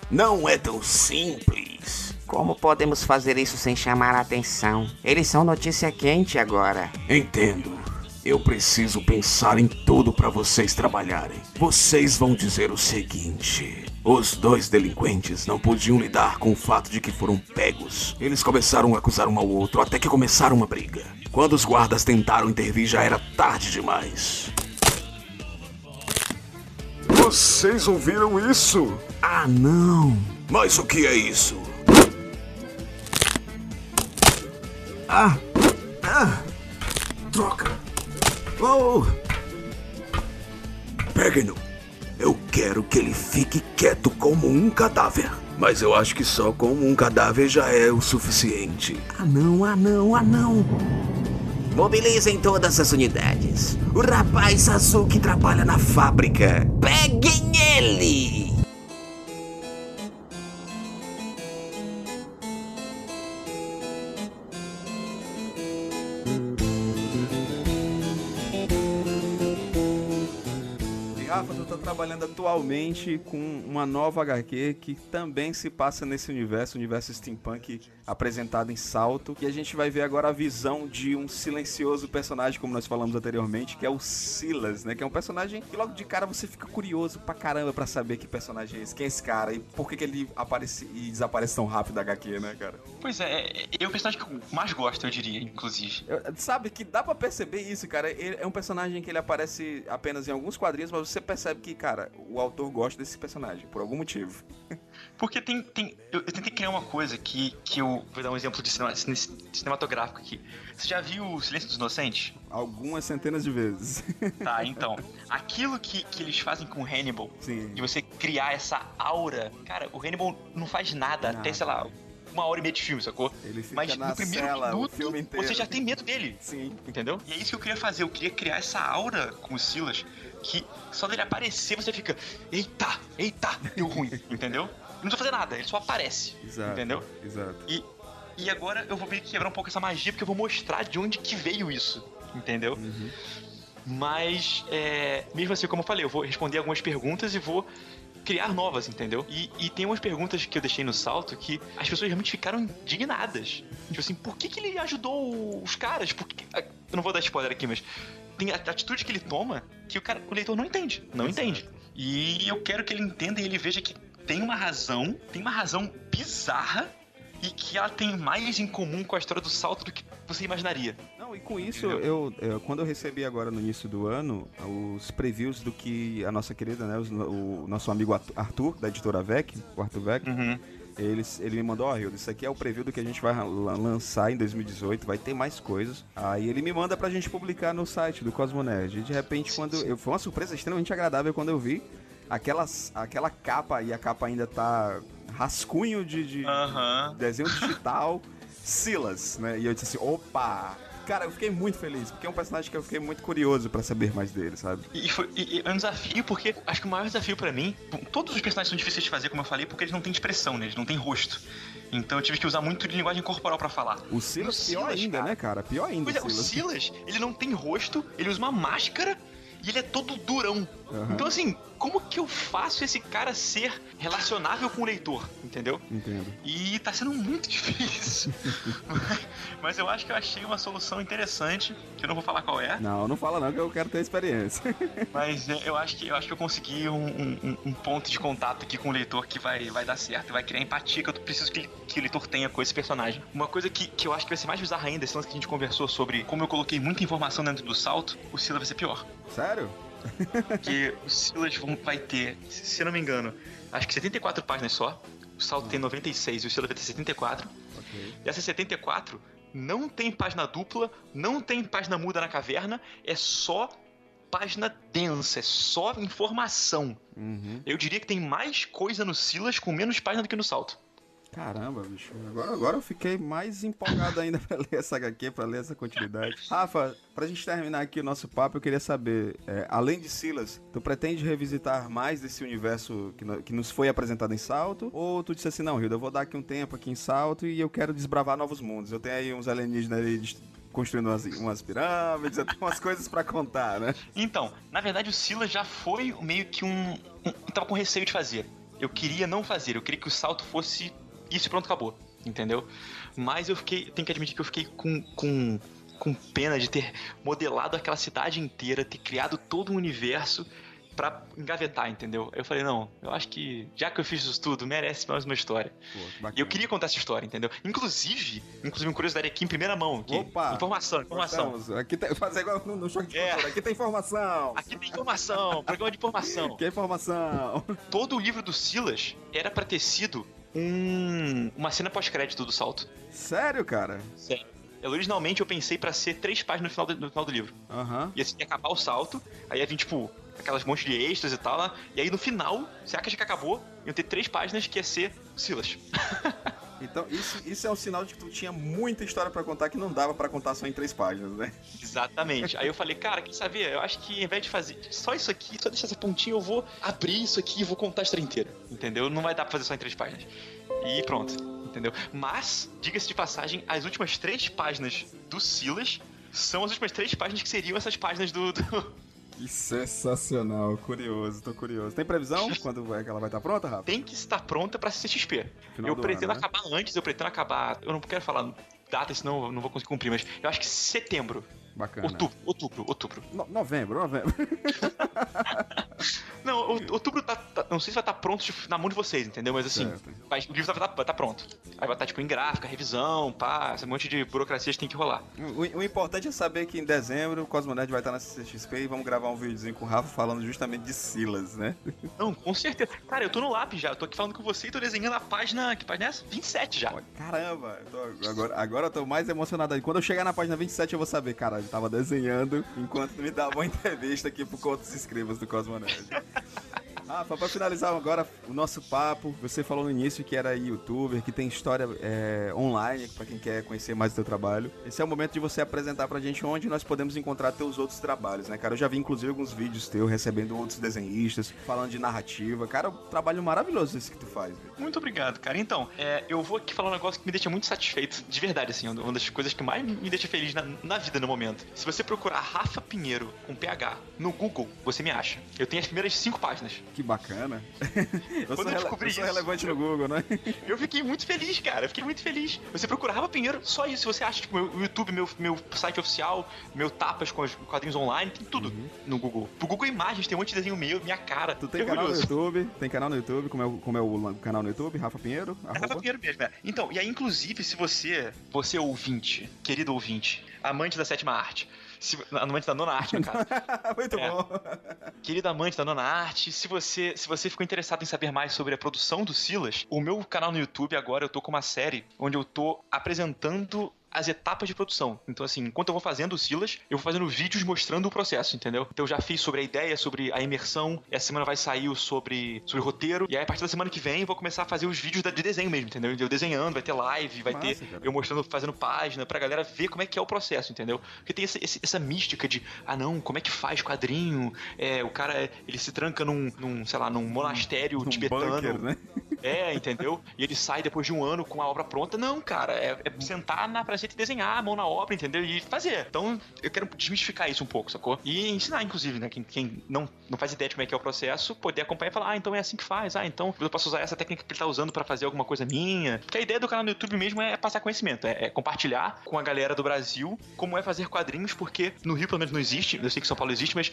D: não é tão simples.
C: Como podemos fazer isso sem chamar a atenção? Eles são notícia quente agora.
D: Entendo. Eu preciso pensar em tudo para vocês trabalharem. Vocês vão dizer o seguinte: os dois delinquentes não podiam lidar com o fato de que foram pegos. Eles começaram a acusar um ao outro até que começaram uma briga. Quando os guardas tentaram intervir, já era tarde demais. Vocês ouviram isso?
C: Ah, não.
D: Mas o que é isso?
C: Ah,
D: Troca!
C: oh.
D: Peguem-no! Eu quero que ele fique quieto como um cadáver. Mas eu acho que só como um cadáver já é o suficiente.
C: Ah, não, ah, não, ah, não. Mobilizem todas as unidades. O rapaz azul que trabalha na fábrica. Peguem ele!
A: Trabalhando atualmente com uma nova HQ que também se passa nesse universo, universo steampunk apresentado em salto. E a gente vai ver agora a visão de um silencioso personagem, como nós falamos anteriormente, que é o Silas, né? Que é um personagem que logo de cara você fica curioso pra caramba pra saber que personagem é esse, quem é esse cara e por que, que ele aparece e desaparece tão rápido da HQ, né, cara?
B: Pois é, é, é o personagem que eu mais gosto, eu diria, inclusive.
A: Eu- sabe que dá pra perceber isso, cara. Ele é um personagem que ele aparece apenas em alguns quadrinhos, mas você percebe que, cara, o autor gosta desse personagem, por algum motivo.
B: Porque tem. tem eu, eu tentei criar uma coisa que, que eu. Vou dar um exemplo de cinema- cine- cinematográfico aqui. Você já viu o Silêncio dos Inocentes?
A: Algumas centenas de vezes.
B: Tá, então. Aquilo que, que eles fazem com o Hannibal,
A: Sim.
B: de você criar essa aura. Cara, o Hannibal não faz nada,
A: Nada.
B: até, sei lá, uma hora e meia de filme, sacou? Mas no primeiro
A: cela
B: minuto, você já tem medo dele.
A: Sim.
B: Entendeu? E é isso que eu queria fazer. Eu queria criar essa aura com o Silas que só dele aparecer você fica, eita, eita, deu ruim, entendeu? Não precisa fazer nada, ele só aparece.
A: Exato.
B: Entendeu?
A: Exato.
B: E, e agora eu vou meio que quebrar um pouco essa magia, porque eu vou mostrar de onde que veio isso. Entendeu? Mas, é, mesmo assim, como eu falei, eu vou responder algumas perguntas e vou criar novas, entendeu? E, e tem umas perguntas que eu deixei no salto que as pessoas realmente ficaram indignadas. Tipo assim, por que, que ele ajudou os caras? Por que- Eu não vou dar spoiler aqui, mas tem a atitude que ele toma que o, cara, o leitor não entende. Não entende. E eu quero que ele entenda e ele veja que tem uma razão, tem uma razão bizarra e que ela tem mais em comum com a história do salto do que você imaginaria.
A: Não, e com isso, eu, eu- quando eu recebi agora no início do ano os previews do que a nossa querida, né, os- o nosso amigo Arthur- da editora VEC, o Arthur VEC,
B: Uhum.
A: ele, ele me mandou, ó, Hildo, isso aqui é o preview do que a gente vai lan- lançar em 2018, vai ter mais coisas. Aí ele me manda pra gente publicar no site do Cosmonerd. E de repente, quando eu, foi uma surpresa extremamente agradável quando eu vi aquelas, aquela capa, e a capa ainda tá rascunho de, de-
B: Aham.
A: desenho digital, Silas, né? E eu disse assim, opa! Cara, eu fiquei muito feliz, porque é um personagem que eu fiquei muito curioso pra saber mais dele, sabe?
B: E, foi, e- e é um desafio, porque acho que o maior desafio pra mim, todos os personagens são difíceis de fazer, como eu falei, porque eles não têm expressão, né? Eles não têm rosto. Então eu tive que usar muito de linguagem corporal pra falar.
A: O Silas,
B: O
A: pior
B: Silas,
A: ainda,
B: cara.
A: né, cara? Pior ainda
B: Pois é,
A: o. Silas,
B: ele não tem rosto, ele usa uma máscara e ele é todo durão.
A: Aham.
B: Então assim, como que eu faço esse cara ser relacionável com o leitor, entendeu?
A: Entendo.
B: E tá sendo muito difícil. mas, mas eu acho que eu achei uma solução interessante, que eu não vou falar qual é,
A: Não, não fala não, que eu quero ter experiência.
B: mas é, eu acho que eu acho que eu consegui um, um- um- ponto de contato aqui com o leitor que vai, vai dar certo, vai criar empatia que eu preciso que, que o leitor tenha com esse personagem. Uma coisa que, que eu acho que vai ser mais bizarra ainda, esse lance que a gente conversou sobre como eu coloquei muita informação dentro do salto, o Silas vai ser pior.
A: Sério?
B: Porque o Silas vai ter, se não me engano, acho que 74 páginas só. O salto tem 96 e o Silas vai ter 74.
A: Ok.
B: Dessas 74, não tem página dupla, não tem página muda na caverna, é só página densa, é só informação.
A: Uhum.
B: Eu diria que tem mais coisa no Silas com menos página do que no salto.
A: Caramba, bicho. Agora, agora eu fiquei mais empolgado ainda pra ler essa HQ, pra ler essa continuidade. Rafa, pra gente terminar aqui o nosso papo, eu queria saber, é, além de Silas, tu pretende revisitar mais desse universo que, no- que nos foi apresentado em Salto? Ou tu disse assim, não, Hilda, eu vou dar aqui um tempo aqui em Salto e eu quero desbravar novos mundos. Eu tenho aí uns alienígenas aí construindo umas, umas pirâmides, eu tenho umas coisas pra contar, né?
B: Então, na verdade, o Silas já foi meio que um. um tava com receio de fazer. Eu queria não fazer, eu queria que o salto fosse isso e pronto, acabou. Entendeu? Mas eu fiquei. Tenho que admitir que eu fiquei com. com com pena de ter modelado aquela cidade inteira, ter criado todo um universo pra engavetar, entendeu? Eu falei, não, eu acho que já que eu fiz isso tudo, merece mais uma história.
A: Pô,
B: E eu queria contar essa história, entendeu? Inclusive, inclusive uma curiosidade aqui em primeira mão. aqui.
A: Opa!
B: Informação, informação.
A: Cortamos. Aqui tem, fazer igual no, no choque de
B: É.
A: Aqui tem informação.
B: Aqui tem informação, programa de informação.
A: Que informação.
B: todo o livro do Silas era pra ter sido um, uma cena pós-crédito do salto.
A: Sério, cara?
B: Sério. Originalmente eu pensei pra ser três páginas no final do, no final do livro.
A: Aham.
B: E assim, ia acabar o salto, aí ia vir, tipo, aquelas montes de extras e tal, lá, e aí no final, se a caixa que acabou, iam ter três páginas que ia ser Silas.
A: Então, isso, isso é um sinal de que tu tinha muita história pra contar que não dava pra contar só em três páginas, né?
B: Exatamente. Aí eu falei, cara, quem sabia? Eu acho que ao invés de fazer só isso aqui, só deixar essa pontinha, eu vou abrir isso aqui e vou contar a história inteira. Entendeu? Não vai dar pra fazer só em três páginas. E pronto. Entendeu? Mas, diga-se de passagem, as últimas três páginas do Silas são as últimas três páginas que seriam essas páginas do. do...
A: Que sensacional, curioso, tô curioso. Tem previsão quando vai, que ela vai estar pronta, Rafa?
B: Tem que estar pronta pra CXP.
A: Final
B: eu
A: do
B: pretendo
A: ano, né?
B: acabar antes, eu pretendo acabar. Eu não quero falar data, senão eu não vou conseguir cumprir, mas eu acho que setembro.
A: Bacana.
B: Outubro, outubro, outubro.
A: No- novembro, novembro.
B: Não, outubro tá, tá- Não sei se vai estar pronto tipo, na mão de vocês, entendeu? Mas assim, vai- o livro vai estar pronto. Aí vai estar, tipo, em gráfica, revisão, pá, esse monte de burocracias que tem que rolar.
A: O, o importante é saber que em dezembro o Cosmonet vai estar na CXP e vamos gravar um videozinho com o Rafa falando justamente de Silas, né?
B: Não, com certeza. Cara, eu tô no lápis já, eu tô aqui falando com você e tô desenhando a página. Que página é essa? 27 já.
A: Caramba, eu tô- agora, agora eu tô mais emocionado aí. Quando eu chegar na página 27 eu vou saber, cara, eu tava desenhando enquanto me dava uma entrevista aqui pro Contos Escribas do Cosmonet. Rafa, pra finalizar agora o nosso papo, você falou no início que era youtuber, que tem história é, online, pra quem quer conhecer mais do teu trabalho. Esse é o momento de você apresentar pra gente onde nós podemos encontrar teus outros trabalhos, né, cara? Eu já vi inclusive alguns vídeos teus recebendo outros desenhistas, falando de narrativa. Cara, um trabalho maravilhoso esse que tu faz.
B: Muito obrigado, cara. Então, é, eu vou aqui falar um negócio que me deixa muito satisfeito, de verdade, assim, uma das coisas que mais me deixa feliz na, na vida no momento. Se você procurar Rafa Pinheiro com PH no Google, você me acha. Eu tenho as primeiras cinco páginas.
A: Que bacana. eu sou,
B: Quando eu
A: rele-
B: descobri
A: eu sou
B: isso-
A: relevante no Google, né?
B: Eu fiquei muito feliz, cara. Eu fiquei muito feliz. Você procura Rafa Pinheiro, só isso. Você acha, tipo, meu YouTube, meu, meu site oficial, meu tapas com os quadrinhos online, tem tudo no Google. Pro Google Imagens tem um monte de desenho meu, minha cara.
A: Uhum. Tu tem
B: Que
A: canal no. YouTube, tem canal no YouTube, como é, o- como é o canal no YouTube, Rafa Pinheiro,
B: É Rafa. Pinheiro mesmo, é. Então, e aí, inclusive, se você, você ouvinte, querido ouvinte, amante da sétima arte, se, amante da nona arte, no caso,
A: Muito
B: É.
A: bom.
B: querido amante da nona arte, se você, se você ficou interessado em saber mais sobre a produção do Silas, o meu canal no YouTube agora eu tô com uma série onde eu tô apresentando as etapas de produção. Então, assim, enquanto eu vou fazendo o Silas, eu vou fazendo vídeos mostrando o processo, entendeu? Então, eu já fiz sobre a ideia, sobre a imersão. Essa semana vai sair o sobre, sobre roteiro. E aí, a partir da semana que vem, eu vou começar a fazer os vídeos de desenho mesmo, entendeu? Eu desenhando, vai ter live, vai
A: Massa,
B: ter
A: cara.
B: eu mostrando, fazendo página, pra galera ver como é que é o processo, entendeu? Porque tem essa, essa mística de, ah não, como é que faz quadrinho? É, o cara, ele se tranca num, num sei lá, num monastério
A: Um
B: tibetano.
A: bunker, né?
B: É, entendeu? E ele sai depois de um ano com a obra pronta. Não, cara, é, é sentar na prancheta e desenhar, a mão na obra, entendeu? E fazer. Então, eu quero desmistificar isso um pouco, sacou? E ensinar, inclusive, né? Quem, quem não, não faz ideia de como é que é o processo, poder acompanhar e falar, ah, então é assim que faz. Ah, então eu posso usar essa técnica que ele tá usando pra fazer alguma coisa minha. Porque a ideia do canal no YouTube mesmo é passar conhecimento, é, é compartilhar com a galera do Brasil como é fazer quadrinhos, porque no Rio, pelo menos, não existe. Eu sei que São Paulo existe, mas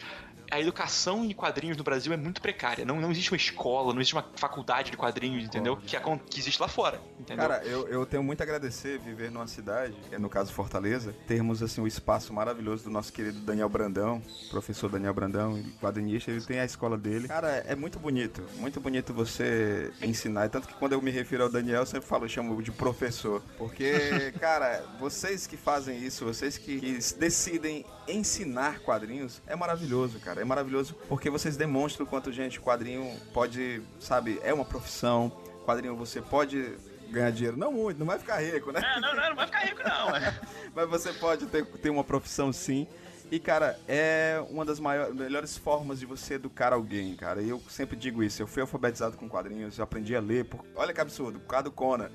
B: a educação em quadrinhos no Brasil é muito precária. Não, não existe uma escola, não existe uma faculdade de quadrinhos, entendeu? Que, acon- que existe lá fora, entendeu?
A: Cara, eu, eu tenho muito a agradecer viver numa cidade, é, no caso Fortaleza, termos assim o espaço maravilhoso do nosso querido Daniel Brandão, professor Daniel Brandão, quadrinista, ele tem a escola dele. Cara, é muito bonito, muito bonito você ensinar, tanto que quando eu me refiro ao Daniel, eu sempre falo, eu chamo de professor, porque, cara, vocês que fazem isso, vocês que, que decidem ensinar quadrinhos, é maravilhoso, cara, é maravilhoso porque vocês demonstram o quanto, gente, quadrinho pode, sabe, é uma profissão, quadrinho você pode ganhar dinheiro, não muito, não vai ficar rico, né?
B: É, não, não, não vai ficar rico, não. é.
A: Mas você pode ter, ter uma profissão sim. E, cara, é uma das maiores, melhores formas de você educar alguém, cara. E eu sempre digo isso. Eu fui alfabetizado com quadrinhos, eu aprendi a ler. Por... Olha que absurdo, por causa do Conan.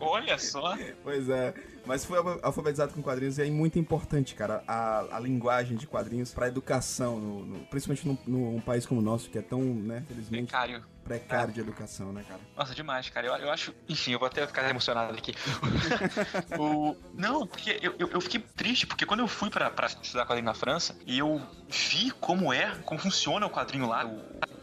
B: Olha só.
A: Pois é, mas alfa- alfabetizado com quadrinhos e é muito importante, cara, a, a linguagem de quadrinhos pra educação, no- no- principalmente num, num país como o nosso, que é tão, né, felizmente,
B: Precário.
A: precário de educação, né, cara?
B: Nossa, demais, cara. Eu, eu acho. Enfim, eu vou até ficar emocionado aqui. o, não, porque eu, eu, eu fiquei triste, porque quando eu fui pra, pra estudar quadrinho na França, e eu vi como é, como funciona o quadrinho lá, o,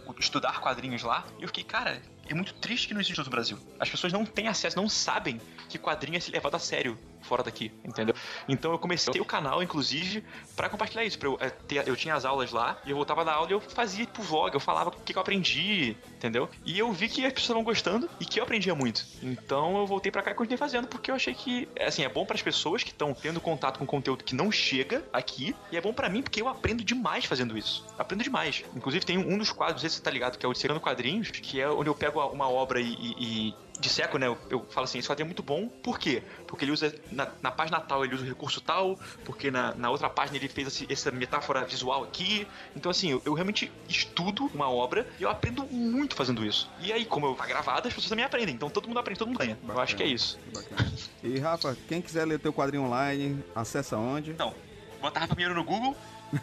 B: o estudar quadrinhos lá, e eu fiquei, cara. É muito triste que não existe no Brasil. As pessoas não têm acesso, não sabem que quadrinho é levado a sério fora daqui, entendeu? Então eu comecei o canal, inclusive, pra compartilhar isso. Pra eu, é, ter- eu tinha as aulas lá, e eu voltava da aula e eu fazia pro vlog, eu falava o que, que eu aprendi, entendeu? E eu vi que as pessoas estavam gostando e que eu aprendia muito. Então eu voltei pra cá e continuei fazendo, porque eu achei que, assim, é bom pras pessoas que estão tendo contato com conteúdo que não chega aqui, e é bom pra mim porque eu aprendo demais fazendo isso. Aprendo demais. Inclusive tem um dos quadros, se você tá ligado, que é o Disserando Quadrinhos, que é onde eu pego uma obra e- e- e disseco, né? Eu, eu falo assim, esse quadrinho é muito bom. Por quê? Porque ele usa, na, na página tal, ele usa o recurso tal, porque na, na outra página ele fez esse- essa metáfora visual aqui. Então, assim, eu, eu realmente estudo uma obra e eu aprendo muito fazendo isso. E aí, como eu tá gravado, as pessoas também aprendem. Então todo mundo aprende, todo mundo ganha. Eu acho que é isso.
A: Bacana. E Rafa, quem quiser ler teu quadrinho online, acessa onde?
B: Então, botar Rafa Pinheiro no Google,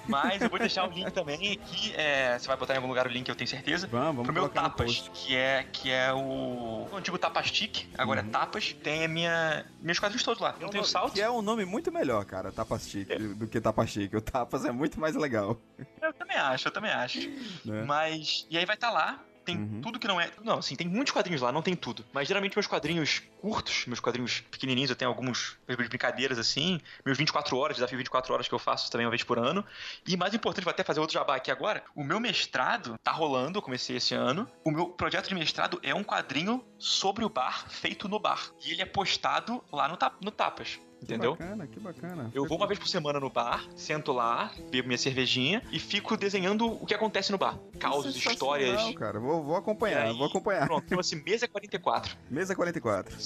B: mas eu vou deixar o link também aqui. É, você vai botar em algum lugar o link, eu tenho certeza.
A: Vamos, vamos
B: Pro meu Tapas, que é, que é o, o antigo Tapastic, agora
A: Uhum.
B: é Tapas. Tem a minha, meus quadrinhos todos lá. Não tem o salto.
A: Que é um nome muito melhor, cara, Tapastic, do que Tapastic. O Tapas é muito mais legal.
B: Eu também acho, eu também acho.
A: Né?
B: Mas. E aí vai estar lá. Tem
A: Uhum.
B: tudo que não é. Não, assim, tem muitos quadrinhos lá, não tem tudo. Mas geralmente meus quadrinhos curtos, meus quadrinhos pequenininhos, eu tenho alguns brincadeiras assim. Meus 24 horas, desafio 24 horas que eu faço também uma vez por ano. E mais importante, vou até fazer outro jabá aqui agora. O meu mestrado tá rolando, eu comecei esse ano. O meu projeto de mestrado é um quadrinho sobre o bar, feito no bar. E ele é postado lá no, no Tapas. Entendeu?
A: Que bacana, que bacana.
B: Eu vou uma vez por semana no bar, sento lá, bebo minha cervejinha e fico desenhando o que acontece no bar. Causos,
A: Sensacional,
B: histórias.
A: cara, vou, vou acompanhar,
B: aí,
A: vou acompanhar.
B: Pronto, chama-se Mesa 44.
A: Mesa 44.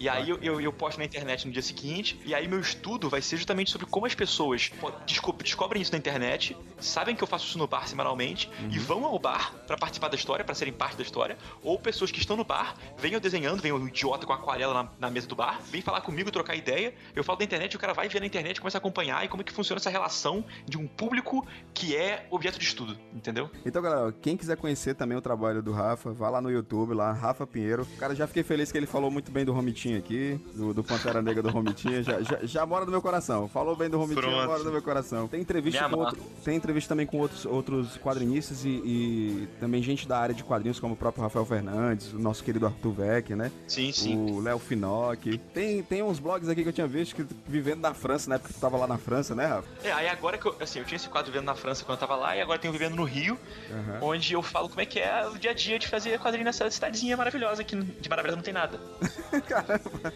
B: E aí eu, eu, eu posto na internet no dia seguinte. E aí meu estudo vai ser justamente sobre como as pessoas desco- descobrem isso na internet, sabem que eu faço isso no bar semanalmente e vão ao bar pra participar da história, pra serem parte da história. Ou pessoas que estão no bar, eu desenhando, vem um idiota com aquarela na, na mesa do bar, vem falar comigo, trocar ideia. Eu falo da internet, o cara vai ver na internet, começa a acompanhar e como é que funciona essa relação de um público que é objeto de estudo, entendeu?
A: Então, galera, quem quiser conhecer também o trabalho do Rafa, vá lá no YouTube, lá, Rafa Pinheiro. Cara, já fiquei feliz que ele falou muito bem do Romitinho aqui, do, do Pantera Negra do Romitinho. Já, já, já mora no meu coração. Falou bem do Romitinho,
B: Pronto.
A: mora no meu coração. Tem entrevista
B: Me
A: com outro, tem entrevista também com outros, outros quadrinistas e, e também gente da área de quadrinhos, como o próprio Rafael Fernandes, o nosso querido Arthur Vec, né?
B: Sim, sim.
A: O Léo Finocchi. Tem, tem uns blogs aqui que eu tinha visto que vivendo na França, na época que tu tava lá na França, né, Rafa?
B: É, aí agora que eu, assim, eu tinha esse quadro vivendo na França quando eu tava lá, e agora tenho vivendo no Rio,
A: Aham.
B: onde eu falo como é que é o dia a dia de fazer quadrinho nessa cidadezinha maravilhosa, que de maravilhosa não tem nada.
A: Caramba.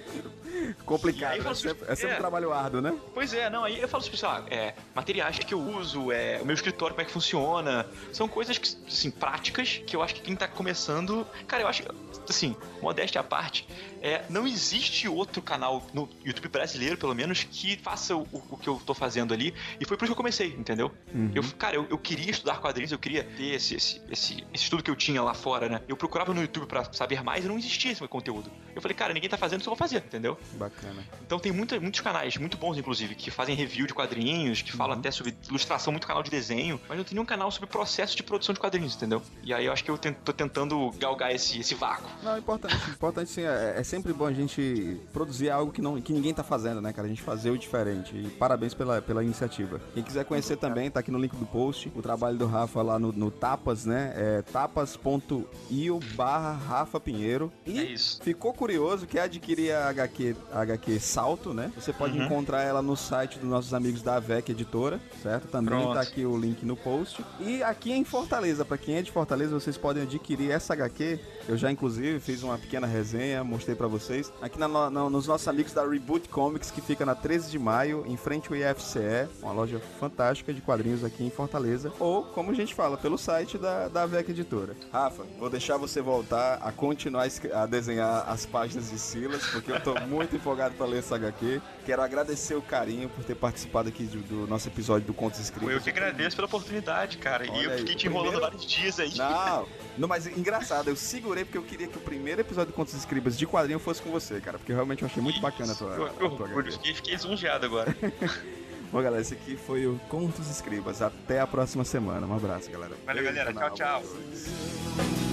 A: Complicado.
B: aí eu
A: É sempre, é sempre
B: é.
A: um trabalho árduo, né?
B: Pois é, não, aí eu falo assim, lá, é, materiais que eu uso, é, o meu escritório, como é que funciona. São coisas que, assim, práticas, que eu acho que quem tá começando. Cara, eu acho assim, modéstia à parte, é, não existe outro canal no YouTube brasileiro, pelo menos, que faça o, o que eu tô fazendo ali. E foi por isso que eu comecei, entendeu? Eu, cara, eu, eu queria estudar quadrinhos, eu queria ter esse, esse, esse, esse estudo que eu tinha lá fora, né? Eu procurava no YouTube pra saber mais e não existia esse conteúdo. Eu falei, cara, ninguém tá fazendo, isso eu vou fazer, entendeu?
A: Bacana.
B: Então tem muita, muitos canais, muito bons inclusive, que fazem review de quadrinhos, que falam até sobre ilustração, muito canal de desenho, mas não tem nenhum canal sobre processo de produção de quadrinhos, entendeu? E aí eu acho que eu ten- tô tentando galgar esse, esse vácuo.
A: Não, importante, importante sim, é, é sempre bom a gente produzir algo que, não, que ninguém tá fazendo, né, cara? A gente fazer o diferente. E parabéns pela, pela iniciativa. Quem quiser conhecer também, tá aqui no link do post, o trabalho do Rafa lá no, no Tapas, né? É tapas.io barra Rafa Pinheiro. E
B: É
A: ficou curioso, quer adquirir a HQ, a HQ Salto, né? Você pode
B: Uhum.
A: encontrar ela no site dos nossos amigos da AVEC Editora, certo? Também
B: Pronto.
A: tá aqui o link no post. E aqui em Fortaleza, pra quem é de Fortaleza, vocês podem adquirir essa HQ. Eu já, inclusive, fiz uma pequena resenha, mostrei pra vocês. Aqui na na- nos nossos amigos da Reboot Comics, que fica na 13 de maio, em frente ao IFCE, uma loja fantástica de quadrinhos aqui em Fortaleza. Ou, como a gente fala, pelo site da, da AVEC Editora. Rafa, vou deixar você voltar a continuar a desenhar as páginas de Silas, porque eu tô muito empolgado pra ler essa HQ. Quero agradecer o carinho por ter participado aqui do, do nosso episódio do Contos Escritos.
B: Eu que agradeço pela oportunidade, cara.
A: Olha
B: e eu
A: aí,
B: fiquei
A: o
B: te enrolando
A: primeiro-
B: vários dias aí.
A: Não, não, mas engraçado, eu segurei porque eu queria que o primeiro episódio do Contos Escribas de quadrinho fosse com você, cara, porque realmente eu achei muito bacana a tua,
B: Eu,
A: a
B: eu,
A: tua
B: eu fiquei, fiquei lisonjeado agora.
A: Bom, galera, esse aqui foi o Contos Escribas. Até a próxima semana. Um abraço, galera.
B: Valeu,
A: Beijo,
B: galera.
A: canal.
B: Tchau, tchau.